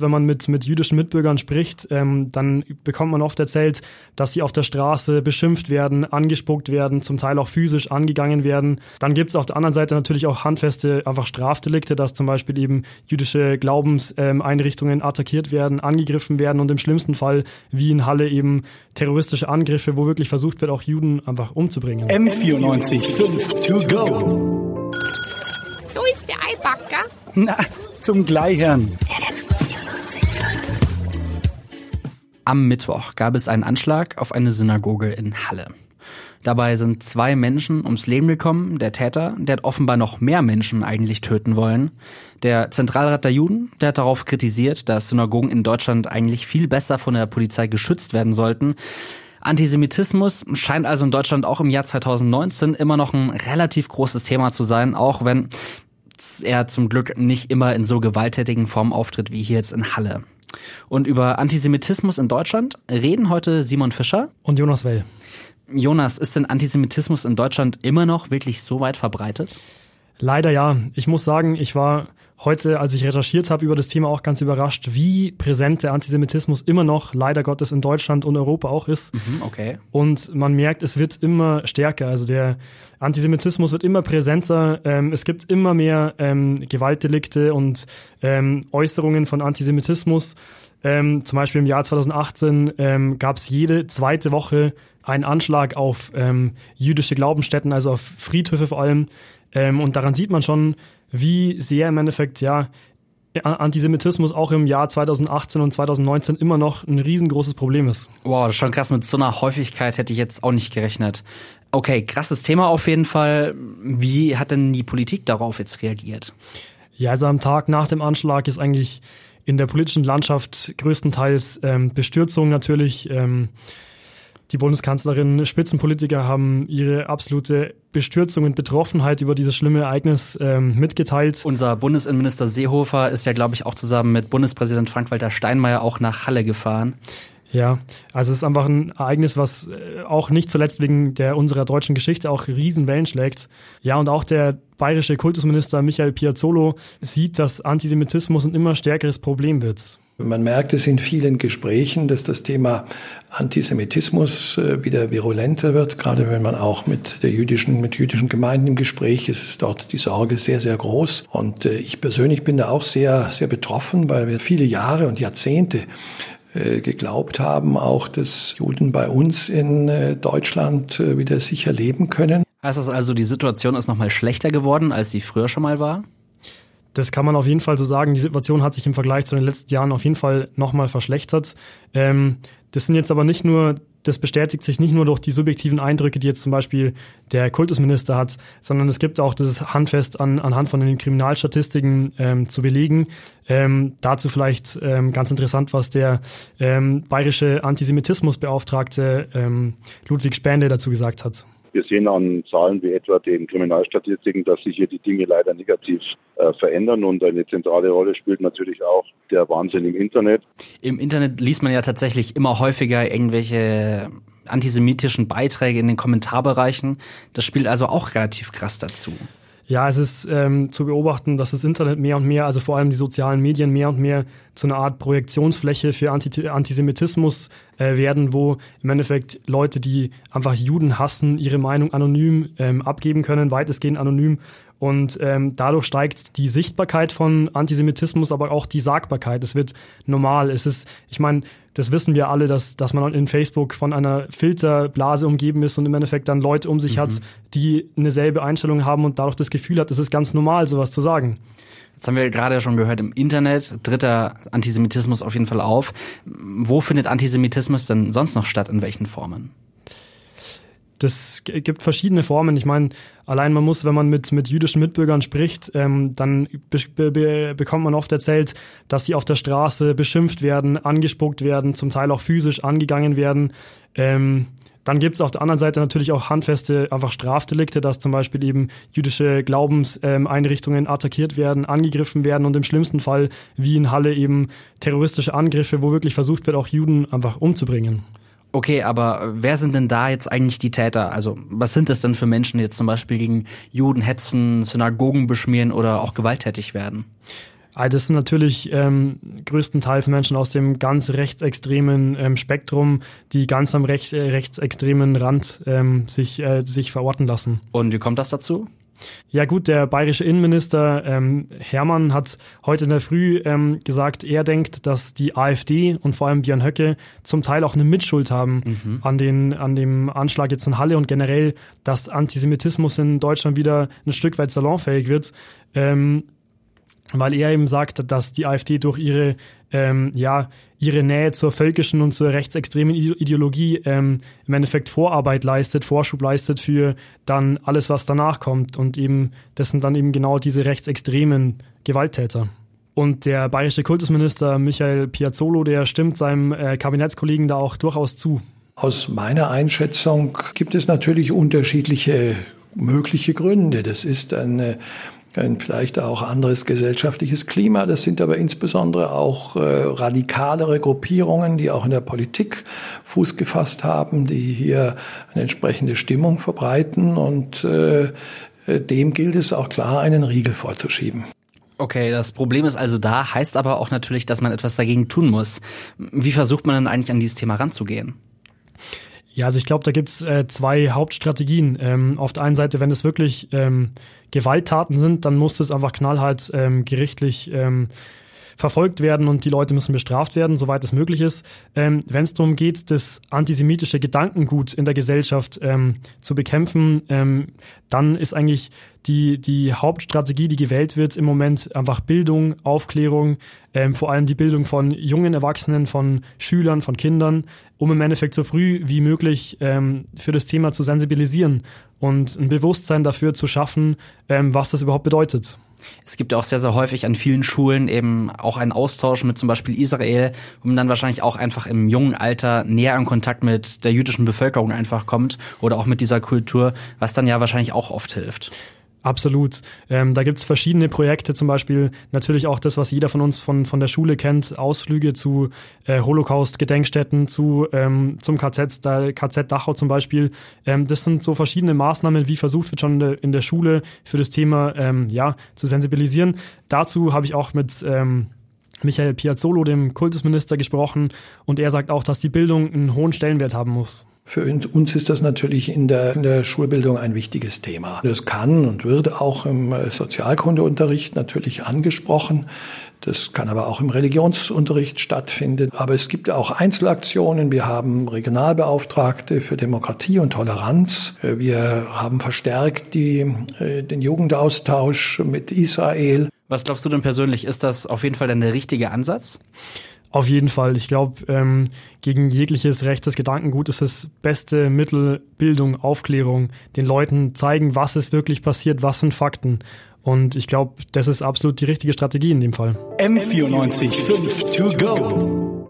Wenn man mit, mit jüdischen Mitbürgern spricht, ähm, dann bekommt man oft erzählt, dass sie auf der Straße beschimpft werden, angespuckt werden, zum Teil auch physisch angegangen werden. Dann gibt es auf der anderen Seite natürlich auch handfeste einfach Strafdelikte, dass zum Beispiel eben jüdische Glaubenseinrichtungen ähm, attackiert werden, angegriffen werden und im schlimmsten Fall, wie in Halle, eben terroristische Angriffe, wo wirklich versucht wird, auch Juden einfach umzubringen. M94 5 to go. So ist der Eibacker. Na, zum Gleichern. Am Mittwoch gab es einen Anschlag auf eine Synagoge in Halle. Dabei sind zwei Menschen ums Leben gekommen. Der Täter, der hat offenbar noch mehr Menschen eigentlich töten wollen. Der Zentralrat der Juden, der hat darauf kritisiert, dass Synagogen in Deutschland eigentlich viel besser von der Polizei geschützt werden sollten. Antisemitismus scheint also in Deutschland auch im Jahr 2019 immer noch ein relativ großes Thema zu sein, auch wenn er zum Glück nicht immer in so gewalttätigen Formen auftritt wie hier jetzt in Halle. Und über Antisemitismus in Deutschland reden heute Simon Fischer und Jonas Well. Jonas, ist denn Antisemitismus in Deutschland immer noch wirklich so weit verbreitet? Leider ja. Ich muss sagen, ich war heute, als ich recherchiert habe über das Thema, auch ganz überrascht, wie präsent der Antisemitismus immer noch, leider Gottes, in Deutschland und Europa auch ist. Mhm, okay. Und man merkt, es wird immer stärker. Also der Antisemitismus wird immer präsenter. Ähm, es gibt immer mehr ähm, Gewaltdelikte und ähm, Äußerungen von Antisemitismus. Ähm, zum Beispiel im Jahr 2018 ähm, gab es jede zweite Woche einen Anschlag auf ähm, jüdische Glaubensstätten, also auf Friedhöfe vor allem. Ähm, und daran sieht man schon, wie sehr im Endeffekt ja Antisemitismus auch im Jahr 2018 und 2019 immer noch ein riesengroßes Problem ist. Wow, das ist schon krass. Mit so einer Häufigkeit hätte ich jetzt auch nicht gerechnet. Okay, krasses Thema auf jeden Fall. Wie hat denn die Politik darauf jetzt reagiert? Ja, also am Tag nach dem Anschlag ist eigentlich in der politischen Landschaft größtenteils ähm, Bestürzung natürlich. Ähm, die Bundeskanzlerin, Spitzenpolitiker haben ihre absolute Bestürzung und Betroffenheit über dieses schlimme Ereignis ähm, mitgeteilt. Unser Bundesinnenminister Seehofer ist ja, glaube ich, auch zusammen mit Bundespräsident Frank-Walter Steinmeier auch nach Halle gefahren. Ja, also es ist einfach ein Ereignis, was äh, auch nicht zuletzt wegen der unserer deutschen Geschichte auch Riesenwellen schlägt. Ja, und auch der bayerische Kultusminister Michael Piazzolo sieht, dass Antisemitismus ein immer stärkeres Problem wird. Man merkt es in vielen Gesprächen, dass das Thema Antisemitismus äh, wieder virulenter wird, gerade wenn man auch mit der jüdischen, mit jüdischen Gemeinden im Gespräch ist, ist dort die Sorge sehr, sehr groß. Und äh, ich persönlich bin da auch sehr, sehr betroffen, weil wir viele Jahre und Jahrzehnte äh, geglaubt haben, auch dass Juden bei uns in Deutschland wieder sicher leben können. Heißt das also, die Situation ist nochmal schlechter geworden, als sie früher schon mal war? Das kann man auf jeden Fall so sagen. Die Situation hat sich im Vergleich zu den letzten Jahren auf jeden Fall nochmal verschlechtert. Ähm, das sind jetzt aber nicht nur, das bestätigt sich nicht nur durch die subjektiven Eindrücke, die jetzt zum Beispiel der Kultusminister hat, sondern es gibt auch das handfest an, anhand von den Kriminalstatistiken ähm, zu belegen. Ähm, dazu vielleicht ähm, ganz interessant, was der ähm, bayerische Antisemitismusbeauftragte ähm, Ludwig Spähnle dazu gesagt hat. Wir sehen an Zahlen wie etwa den Kriminalstatistiken, dass sich hier die Dinge leider negativ äh, verändern und eine zentrale Rolle spielt natürlich auch der Wahnsinn im Internet. Im Internet liest man ja tatsächlich immer häufiger irgendwelche antisemitischen Beiträge in den Kommentarbereichen. Das spielt also auch relativ krass dazu. Ja, es ist ähm, zu beobachten, dass das Internet mehr und mehr, also vor allem die sozialen Medien mehr und mehr zu einer Art Projektionsfläche für Anti Antisemitismus äh, werden, wo im Endeffekt Leute, die einfach Juden hassen, ihre Meinung anonym ähm, abgeben können, weitestgehend anonym und ähm, dadurch steigt die Sichtbarkeit von Antisemitismus, aber auch die Sagbarkeit. Es wird normal. Es ist, ich meine, das wissen wir alle, dass, dass man in Facebook von einer Filterblase umgeben ist und im Endeffekt dann Leute um sich mhm. hat, die eine selbe Einstellung haben und dadurch das Gefühl hat, es ist ganz normal, sowas zu sagen. Jetzt haben wir gerade schon gehört, im Internet dritter Antisemitismus auf jeden Fall auf. Wo findet Antisemitismus denn sonst noch statt? In welchen Formen? Das gibt verschiedene Formen. Ich meine, allein man muss, wenn man mit, mit jüdischen Mitbürgern spricht, ähm, dann be be bekommt man oft erzählt, dass sie auf der Straße beschimpft werden, angespuckt werden, zum Teil auch physisch angegangen werden. Ähm, dann gibt es auf der anderen Seite natürlich auch handfeste einfach Strafdelikte, dass zum Beispiel eben jüdische Glaubenseinrichtungen ähm, attackiert werden, angegriffen werden und im schlimmsten Fall wie in Halle eben terroristische Angriffe, wo wirklich versucht wird, auch Juden einfach umzubringen. Okay, aber wer sind denn da jetzt eigentlich die Täter? Also was sind das denn für Menschen, die jetzt zum Beispiel gegen Juden hetzen, Synagogen beschmieren oder auch gewalttätig werden? Also das sind natürlich ähm, größtenteils Menschen aus dem ganz rechtsextremen ähm, Spektrum, die ganz am recht, äh, rechtsextremen Rand ähm, sich, äh, sich verorten lassen. Und wie kommt das dazu? Ja gut, der bayerische Innenminister ähm, Hermann hat heute in der Früh ähm, gesagt, er denkt, dass die AfD und vor allem Björn Höcke zum Teil auch eine Mitschuld haben mhm. an, den, an dem Anschlag jetzt in Halle und generell, dass Antisemitismus in Deutschland wieder ein Stück weit salonfähig wird. Ähm, weil er eben sagt, dass die AfD durch ihre ähm, ja ihre Nähe zur völkischen und zur rechtsextremen Ideologie ähm, im Endeffekt Vorarbeit leistet, Vorschub leistet für dann alles, was danach kommt und eben das sind dann eben genau diese rechtsextremen Gewalttäter. Und der bayerische Kultusminister Michael Piazzolo, der stimmt seinem äh, Kabinettskollegen da auch durchaus zu. Aus meiner Einschätzung gibt es natürlich unterschiedliche mögliche Gründe. Das ist eine ein vielleicht auch anderes gesellschaftliches Klima. Das sind aber insbesondere auch äh, radikalere Gruppierungen, die auch in der Politik Fuß gefasst haben, die hier eine entsprechende Stimmung verbreiten. Und äh, dem gilt es auch klar, einen Riegel vorzuschieben. Okay, das Problem ist also da, heißt aber auch natürlich, dass man etwas dagegen tun muss. Wie versucht man denn eigentlich an dieses Thema ranzugehen? Ja, also ich glaube, da gibt's äh, zwei Hauptstrategien. Ähm, auf der einen Seite, wenn es wirklich ähm, Gewalttaten sind, dann muss das einfach knallhart ähm, gerichtlich ähm, verfolgt werden und die Leute müssen bestraft werden, soweit es möglich ist. Ähm, Wenn es darum geht, das antisemitische Gedankengut in der Gesellschaft ähm, zu bekämpfen, ähm, dann ist eigentlich die, die Hauptstrategie, die gewählt wird im Moment, einfach Bildung, Aufklärung, ähm, vor allem die Bildung von jungen Erwachsenen, von Schülern, von Kindern, um im Endeffekt so früh wie möglich ähm, für das Thema zu sensibilisieren und ein Bewusstsein dafür zu schaffen, ähm, was das überhaupt bedeutet. Es gibt auch sehr, sehr häufig an vielen Schulen eben auch einen Austausch mit zum Beispiel Israel, wo man dann wahrscheinlich auch einfach im jungen Alter näher in Kontakt mit der jüdischen Bevölkerung einfach kommt oder auch mit dieser Kultur, was dann ja wahrscheinlich auch oft hilft. Absolut. Ähm, da gibt's verschiedene Projekte, zum Beispiel natürlich auch das, was jeder von uns von, von der Schule kennt, Ausflüge zu äh, Holocaust-Gedenkstätten, zu, ähm, zum KZ, da, KZ Dachau zum Beispiel. Ähm, das sind so verschiedene Maßnahmen, wie versucht wird schon in der, in der Schule für das Thema ähm, ja, zu sensibilisieren. Dazu habe ich auch mit ähm, Michael Piazzolo, dem Kultusminister, gesprochen und er sagt auch, dass die Bildung einen hohen Stellenwert haben muss. Für uns ist das natürlich in der, in der Schulbildung ein wichtiges Thema. Das kann und wird auch im Sozialkundeunterricht natürlich angesprochen. Das kann aber auch im Religionsunterricht stattfinden. Aber es gibt auch Einzelaktionen. Wir haben Regionalbeauftragte für Demokratie und Toleranz. Wir haben verstärkt die, äh, den Jugendaustausch mit Israel. Was glaubst du denn persönlich? Ist das auf jeden Fall dann der richtige Ansatz? Auf jeden Fall. Ich glaube, ähm, gegen jegliches rechtes Gedankengut ist das beste Mittel Bildung, Aufklärung, den Leuten zeigen, was ist wirklich passiert, was sind Fakten. Und ich glaube, das ist absolut die richtige Strategie in dem Fall. M94 5 to go.